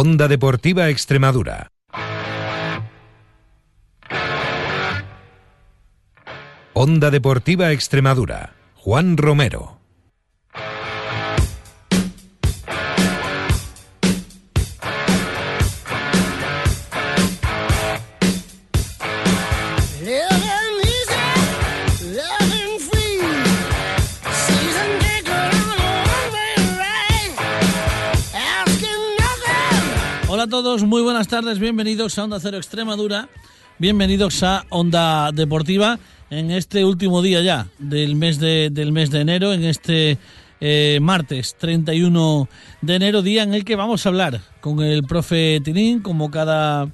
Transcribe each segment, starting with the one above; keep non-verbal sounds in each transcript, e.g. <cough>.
Onda Deportiva Extremadura. Onda Deportiva Extremadura. Juan Romero. Hola a todos, muy buenas tardes, bienvenidos a Onda Cero Extremadura, bienvenidos a Onda Deportiva en este último día ya del mes de, del mes de enero, en este eh, martes 31 de enero, día en el que vamos a hablar con el profe Tinín, como cada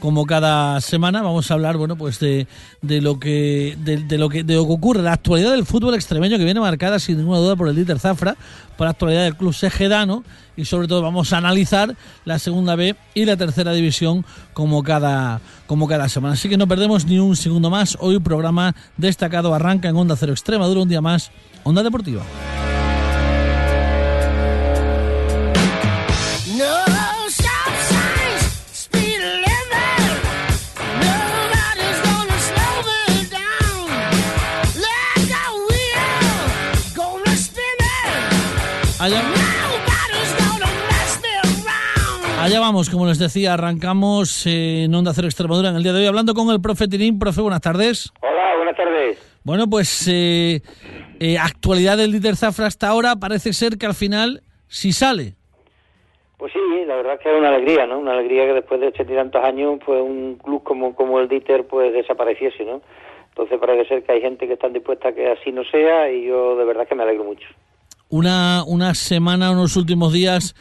como cada semana vamos a hablar bueno pues de, de lo que de, lo que de lo que ocurre la actualidad del fútbol extremeño que viene marcada sin ninguna duda por el líder Zafra por la actualidad del club Segedano y sobre todo vamos a analizar la segunda B y la tercera división como cada como cada semana. Así que no perdemos ni un segundo más. Hoy programa destacado arranca en Onda Cero Extremadura un día más Onda Deportiva Como les decía, arrancamos en Onda Cero Extremadura en el día de hoy hablando con el profe Tirín. Profe, buenas tardes. Hola, buenas tardes. Bueno, pues eh, eh, actualidad del líder Zafra hasta ahora parece ser que al final sí sale. Pues sí, la verdad es que es una alegría, ¿no? Una alegría que después de ochenta y tantos años, pues un club como, como el Dieter, pues desapareciese, ¿no? Entonces parece ser que hay gente que está dispuesta a que así no sea y yo de verdad que me alegro mucho una, una semana, unos últimos días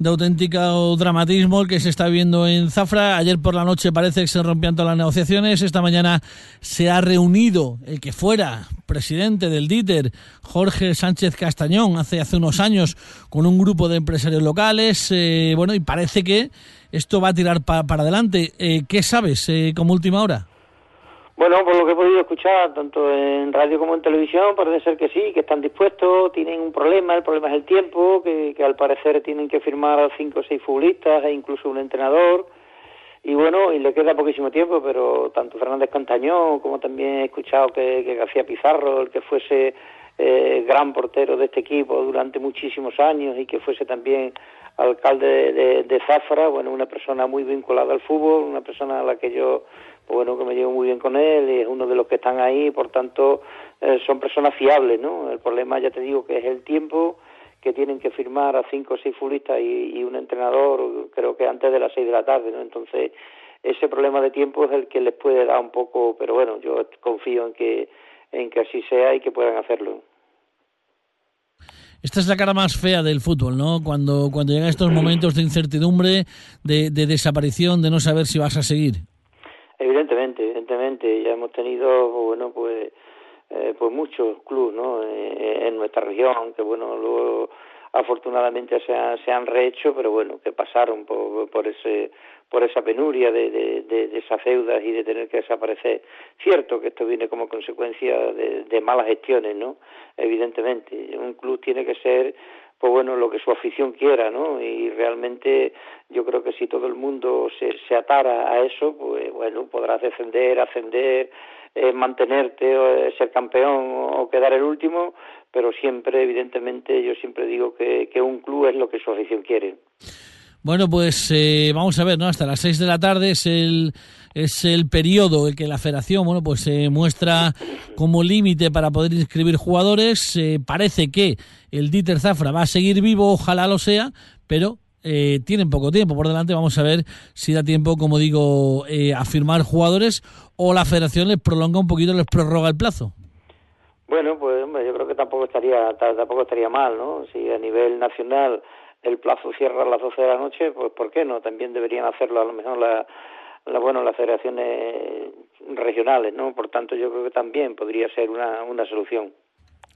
de auténtico dramatismo el que se está viendo en Zafra. Ayer por la noche parece que se rompían todas las negociaciones. Esta mañana se ha reunido el que fuera presidente del DITER, Jorge Sánchez Castañón, hace, hace unos años con un grupo de empresarios locales. Eh, bueno, y parece que esto va a tirar para adelante. Eh, ¿Qué sabes eh, como última hora? Bueno, por lo que he podido escuchar, tanto en radio como en televisión, parece ser que sí, que están dispuestos, tienen un problema, el problema es el tiempo, que, al parecer tienen que firmar cinco o seis futbolistas e incluso un entrenador. Y bueno, y le queda poquísimo tiempo, pero tanto Fernández Cantañón como también he escuchado que, García Pizarro, el que fuese eh, gran portero de este equipo durante muchísimos años y que fuese también alcalde de, de Zafra, bueno, una persona muy vinculada al fútbol, una persona a la que yo bueno, que me llevo muy bien con él, es uno de los que están ahí, por tanto, eh, son personas fiables, ¿no? El problema, ya te digo, que es el tiempo que tienen que firmar a cinco o seis futbolistas y, un entrenador, creo que antes de las seis de la tarde, ¿no? Entonces, ese problema de tiempo es el que les puede dar un poco, pero bueno, yo confío en que, en que así sea y que puedan hacerlo. Esta es la cara más fea del fútbol, ¿no? Cuando, cuando llegan estos momentos de incertidumbre, de, de desaparición, de no saber si vas a seguir. Tenido, bueno, pues, eh, pues muchos clubes, ¿no? Eh, en nuestra región, que bueno, luego afortunadamente se han, se han rehecho, pero bueno, que pasaron por, por ese por esa penuria de, de, esas deudas y de tener que desaparecer. Cierto que esto viene como consecuencia de malas gestiones, ¿no? Evidentemente, un club tiene que ser pues bueno, lo que su afición quiera, ¿no? Y realmente yo creo que si todo el mundo se, se atara a eso, pues bueno, podrás defender, ascender, eh, mantenerte, eh, ser campeón o quedar el último, pero siempre, evidentemente, yo siempre digo que, que un club es lo que su afición quiere. Bueno, pues eh, vamos a ver, ¿no? Hasta las seis de la tarde es el es el periodo en que la federación bueno pues se muestra como límite para poder inscribir jugadores. Eh, parece que el Dieter Zafra va a seguir vivo ojalá lo sea pero eh, tienen poco tiempo por delante. Vamos a ver si da tiempo como digo eh, a firmar jugadores o la federación les prolonga un poquito les prorroga el plazo. Bueno pues hombre, yo creo que tampoco estaría tampoco estaría mal no si a nivel nacional el plazo cierra a las 12 de la noche pues por qué no también deberían hacerlo a lo mejor la bueno, las federaciones regionales, ¿no? Por tanto, yo creo que también podría ser una, una solución.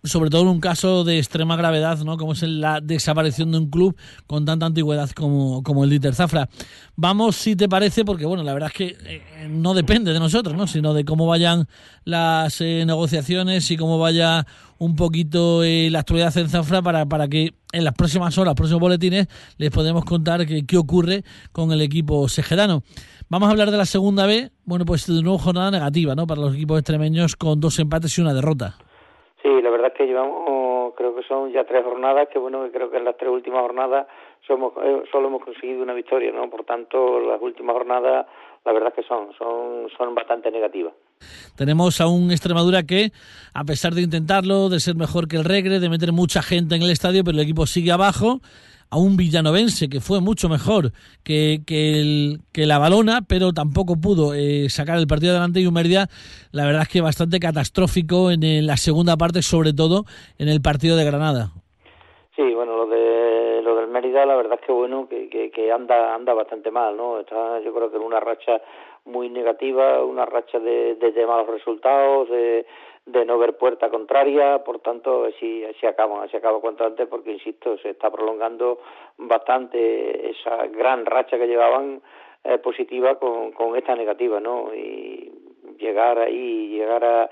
Sobre todo en un caso de extrema gravedad, ¿no? Como es la desaparición de un club con tanta antigüedad como, como el Dieter Zafra. Vamos, si te parece, porque bueno, la verdad es que eh, no depende de nosotros, ¿no? Sino de cómo vayan las eh, negociaciones y cómo vaya un poquito eh, la actualidad en Zafra para, para que en las próximas horas, próximos boletines, les podemos contar qué, qué ocurre con el equipo segerano. Vamos a hablar de la segunda B. Bueno, pues de nuevo jornada negativa, ¿no? Para los equipos extremeños con dos empates y una derrota. Sí, la verdad es que llevamos, creo que son ya tres jornadas, que bueno, creo que en las tres últimas jornadas eh, solo hemos conseguido una victoria, ¿no? Por tanto, las últimas jornadas, la verdad es que son, son, son bastante negativas. Tenemos a un Extremadura que, a pesar de intentarlo, de ser mejor que el Regre, de meter mucha gente en el estadio, pero el equipo sigue abajo a un villanovense que fue mucho mejor que, que, el, que la balona, pero tampoco pudo eh, sacar el partido adelante y un Mérida, la verdad es que bastante catastrófico en, la segunda parte, sobre todo en el partido de Granada. Sí, bueno, lo de lo del Mérida, la verdad es que bueno, que, que, anda anda bastante mal, ¿no? Está, yo creo que en una racha muy negativa, una racha de, de malos resultados, de de no ver puerta contraria, por tanto, así, así acaba, así acaba cuanto antes, porque, insisto, se está prolongando bastante esa gran racha que llevaban eh, positiva con, con esta negativa, ¿no? Y llegar ahí, llegar a,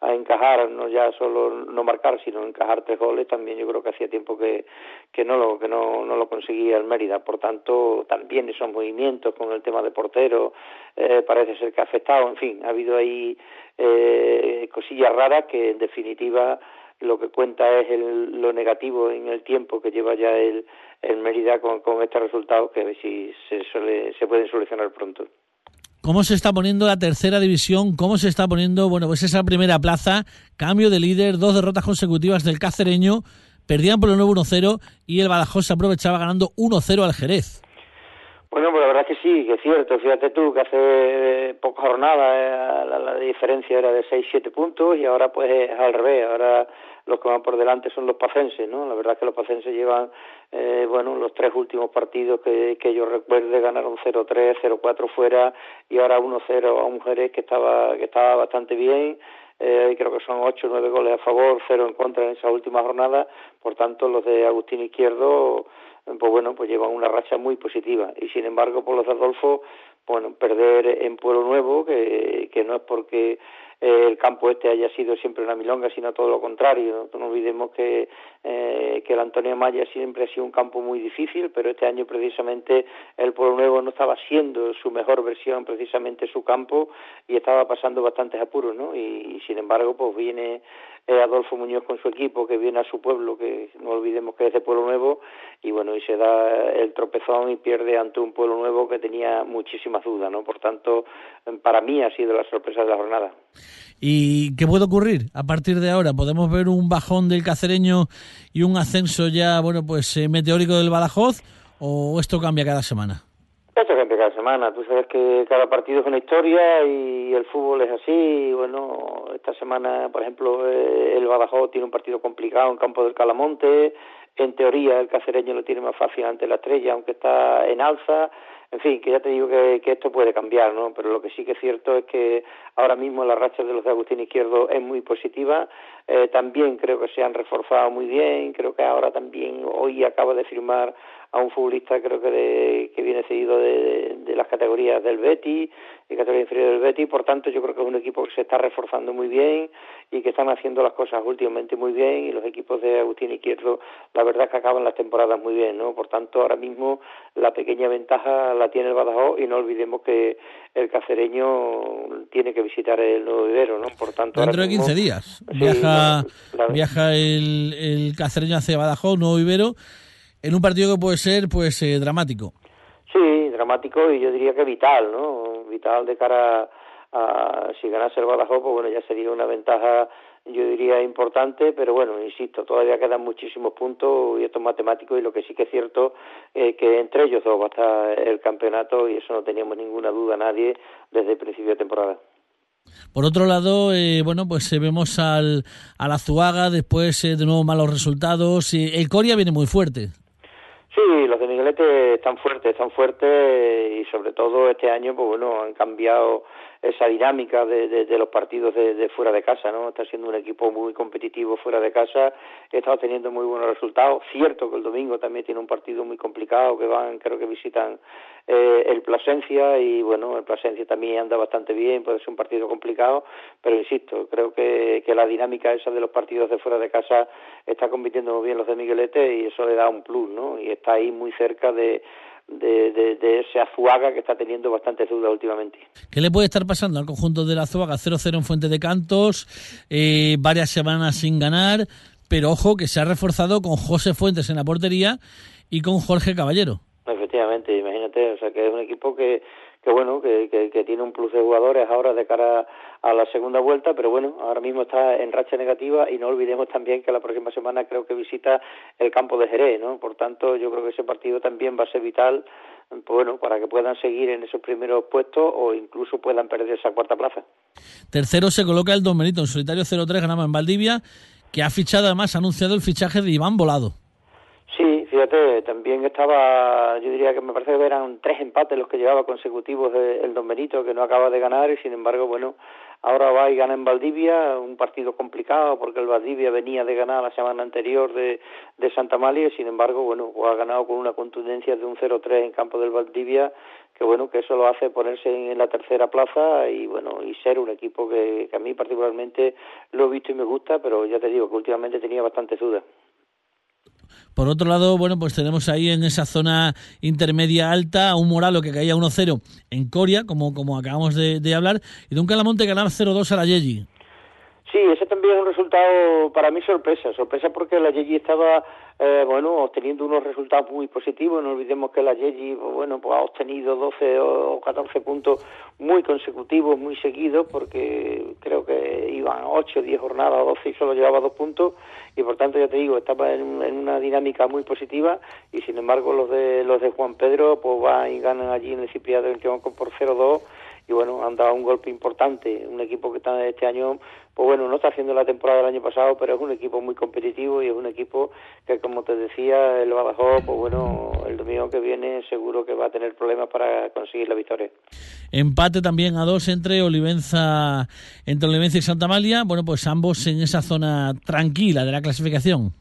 a encajar, no ya solo no marcar, sino encajar tres goles, también yo creo que hacía tiempo que, que no lo que no, no lo conseguía el Mérida. Por tanto, también esos movimientos con el tema de portero eh, parece ser que ha afectado. En fin, ha habido ahí eh, cosillas raras que en definitiva lo que cuenta es el, lo negativo en el tiempo que lleva ya el, el Mérida con, con estos resultados que a ver si se, se pueden solucionar pronto cómo se está poniendo la tercera división, cómo se está poniendo, bueno, pues esa primera plaza, cambio de líder, dos derrotas consecutivas del cacereño, perdían por el 9-1-0 y el Badajoz se aprovechaba ganando 1-0 al Jerez. Bueno, pues la verdad que sí, que es cierto. Fíjate tú que hace pocas jornadas eh, la, la, diferencia era de 6-7 puntos y ahora pues es al revés. Ahora los que van por delante son los pacenses, ¿no? La verdad es que los pacenses llevan, eh, bueno, los tres últimos partidos que, que yo recuerde ganaron 0-3, 0-4 fuera y ahora 1-0 a un Jerez que estaba, que estaba bastante bien. Eh, creo que son 8 o 9 goles a favor, 0 en contra en esa última jornada. Por tanto, los de Agustín Izquierdo, pues bueno, pues llevan una racha muy positiva. Y sin embargo, por los de Adolfo, bueno, perder en Pueblo Nuevo, que, que no es porque el campo este haya sido siempre una milonga, sino todo lo contrario. No, olvidemos que, eh, que el Antonio Maya siempre ha sido un campo muy difícil, pero este año precisamente el Pueblo Nuevo no estaba siendo su mejor versión, precisamente su campo, y estaba pasando bastantes apuros, ¿no? Y, sin embargo, pues viene eh, Adolfo Muñoz con su equipo, que viene a su pueblo, que no olvidemos que es de Pueblo Nuevo, y bueno, y se da el tropezón y pierde ante un Pueblo Nuevo que tenía muchísimas dudas, ¿no? Por tanto, para mí ha sido la sorpresa de la jornada. ¿Y qué puede ocurrir a partir de ahora? ¿Podemos ver un bajón del cacereño y un ascenso ya, bueno, pues eh, meteórico del Badajoz? ¿O esto cambia cada semana? Cada semana. Tú sabes que cada partido es una historia y el fútbol es así. Bueno, esta semana, por ejemplo, eh, el Badajoz tiene un partido complicado en campo del Calamonte. En teoría, el cacereño lo tiene más fácil ante la estrella, aunque está en alza en fin, que ya te digo que, que, esto puede cambiar, ¿no? Pero lo que sí que es cierto es que ahora mismo la racha de los de Agustín Izquierdo es muy positiva. Eh, también creo que se han reforzado muy bien. Creo que ahora también, hoy acaba de firmar a un futbolista, creo que, de, que viene cedido de, de, las categorías del Betty, de categoría inferior del Betty. Por tanto, yo creo que es un equipo que se está reforzando muy bien y que están haciendo las cosas últimamente muy bien. Y los equipos de Agustín Izquierdo, la verdad es que acaban las temporadas muy bien, ¿no? Por tanto, ahora mismo la pequeña ventaja la tiene el Badajoz y no olvidemos que el cacereño tiene que visitar el Nuevo Vivero, ¿no? Por tanto, dentro de 15 días viaja viaja el, el cacereño hacia Badajoz, Nuevo Vivero, en un partido que puede ser pues eh, dramático. Sí, dramático y yo diría que vital, ¿no? Vital de cara a, si ganase el Badajoz, pues bueno, ya sería una ventaja yo diría importante, pero bueno, insisto, todavía quedan muchísimos puntos y esto es matemático y lo que sí que es cierto es que entre ellos dos va a estar el campeonato y eso no teníamos ninguna duda nadie desde el principio de temporada. Por otro lado, eh, bueno, pues eh, vemos al, al Azuaga, después eh, de nuevo malos resultados. el Coria viene muy fuerte. Sí, los de Miguelete están fuertes, están fuertes y sobre todo este año, pues bueno, han cambiado esa dinámica de, de, los partidos de, fuera de casa, ¿no? Está siendo un equipo muy competitivo fuera de casa, estado teniendo muy buenos resultados. Cierto que el domingo también tiene un partido muy complicado, que van, creo que visitan eh, el Plasencia y bueno, el Plasencia también anda bastante bien, puede ser un partido complicado, pero insisto, creo que, que la dinámica esa de los partidos de fuera de casa está compitiendo muy bien los de Miguelete y eso le da un plus, ¿no? Y está ahí muy cerca de de, ese Azuaga que está teniendo bastante dudas últimamente. ¿Qué le puede estar pasando al conjunto de la Azuaga? 0-0 en Fuente de Cantos, eh, varias semanas sin ganar, pero ojo que se ha reforzado con José Fuentes en la portería y con Jorge Caballero. Efectivamente, imagínate, o sea que es un equipo que que bueno, que, que, tiene un plus de jugadores ahora de cara a la segunda vuelta, pero bueno, ahora mismo está en racha negativa y no olvidemos también que la próxima semana creo que visita el campo de Jerez, ¿no? Por tanto, yo creo que ese partido también va a ser vital, pues bueno, para que puedan seguir en esos primeros puestos o incluso puedan perder esa cuarta plaza. Tercero se coloca el Don Benito, en solitario 0-3 ganaba en Valdivia, que ha fichado además, ha anunciado el fichaje de Iván Volado. Fíjate, también estaba, yo diría que me parece que eran tres empates los que llevaba consecutivos el Don Benito, que no acaba de ganar y sin embargo, bueno, ahora va y gana en Valdivia, un partido complicado porque el Valdivia venía de ganar la semana anterior de, de Santa Malia y sin embargo, bueno, ha ganado con una contundencia de un 0-3 en campo del Valdivia, que bueno, que eso lo hace ponerse en, la tercera plaza y bueno, y ser un equipo que, que a mí particularmente lo he visto y me gusta, pero ya te digo que últimamente tenía bastante dudas. Por otro lado, bueno, pues tenemos ahí en esa zona intermedia alta un Moralo que caía 1-0 en Coria, como, como acabamos de, hablar, y de un Calamonte ganaba 0-2 a la Yeji. Sí, ese también es un resultado para mí sorpresa, sorpresa porque la Yeji estaba eh, bueno, obteniendo unos resultados muy positivos. No olvidemos que la Yeji, bueno, pues ha obtenido 12 o 14 puntos muy consecutivos, muy seguidos, porque creo que iban 8 o 10 jornadas, 12 y solo llevaba dos puntos. Y por tanto, ya te digo, estaba en, una dinámica muy positiva. Y sin embargo, los de los de Juan Pedro, pues van y ganan allí en el Cipriano del por 0-2 y bueno, han dado un golpe importante. Un equipo que está este año, pues bueno, no está haciendo la temporada del año pasado, pero es un equipo muy competitivo y es un equipo que, como te decía, el Badajoz, pues bueno, el domingo que viene seguro que va a tener problemas para conseguir la victoria. Empate también a dos entre Olivenza, entre Olivenza y Santa Malia, bueno, pues ambos en esa zona tranquila de la clasificación.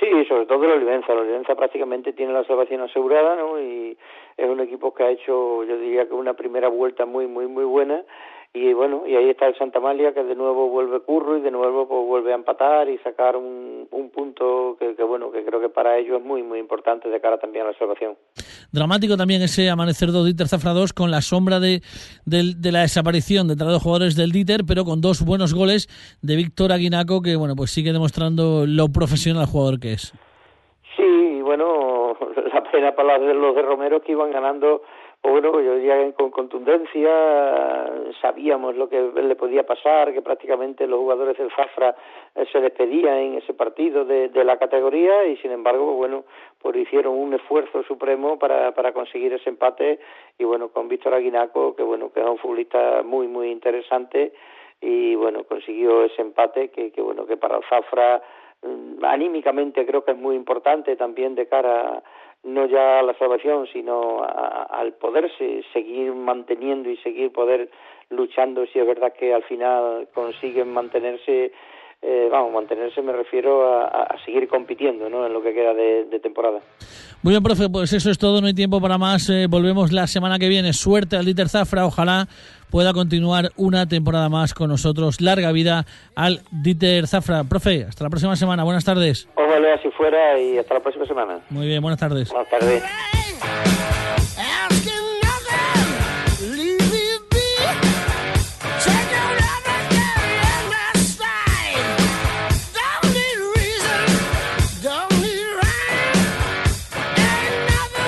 Sí, sobre todo el Olivenza. El Olivenza prácticamente tiene la salvación asegurada, ¿no? Y es un equipo que ha hecho, yo diría que una primera vuelta muy, muy, muy buena y bueno, y ahí está el Santa Malia que de nuevo vuelve curro y de nuevo pues vuelve a empatar y sacar un, un punto que, que, bueno, que creo que para ellos es muy muy importante de cara también a la salvación. Dramático también ese amanecer de Dieter Zafra 2 con la sombra de, de, la desaparición de los jugadores del Dieter, pero con dos buenos goles de Víctor Aguinaco que bueno, pues sigue demostrando lo profesional jugador que es. Sí, bueno, <laughs> la pena para los de Romero que iban ganando bueno, yo diría con contundencia sabíamos lo que le podía pasar, que prácticamente los jugadores del Zafra eh, se despedían en ese partido de, la categoría y sin embargo, bueno, pues hicieron un esfuerzo supremo para, para conseguir ese empate y bueno, con Víctor Aguinaco, que bueno, que es un futbolista muy, muy interesante y bueno, consiguió ese empate que, que bueno, que para el Zafra anímicamente creo que es muy importante también de cara no ya a la salvación, sino al poderse seguir manteniendo y seguir poder luchando, si es verdad que al final consiguen mantenerse, eh, vamos, mantenerse me refiero a, seguir compitiendo ¿no? en lo que queda de, temporada. Muy bien, profe, pues eso es todo, no hay tiempo para más. Eh, volvemos la semana que viene. Suerte al Dieter Zafra, ojalá pueda continuar una temporada más con nosotros. Larga vida al Dieter Zafra. Profe, hasta la próxima semana. Buenas tardes. Ojalá así fuera y hasta la próxima semana. Muy bien, buenas tardes. Buenas tardes.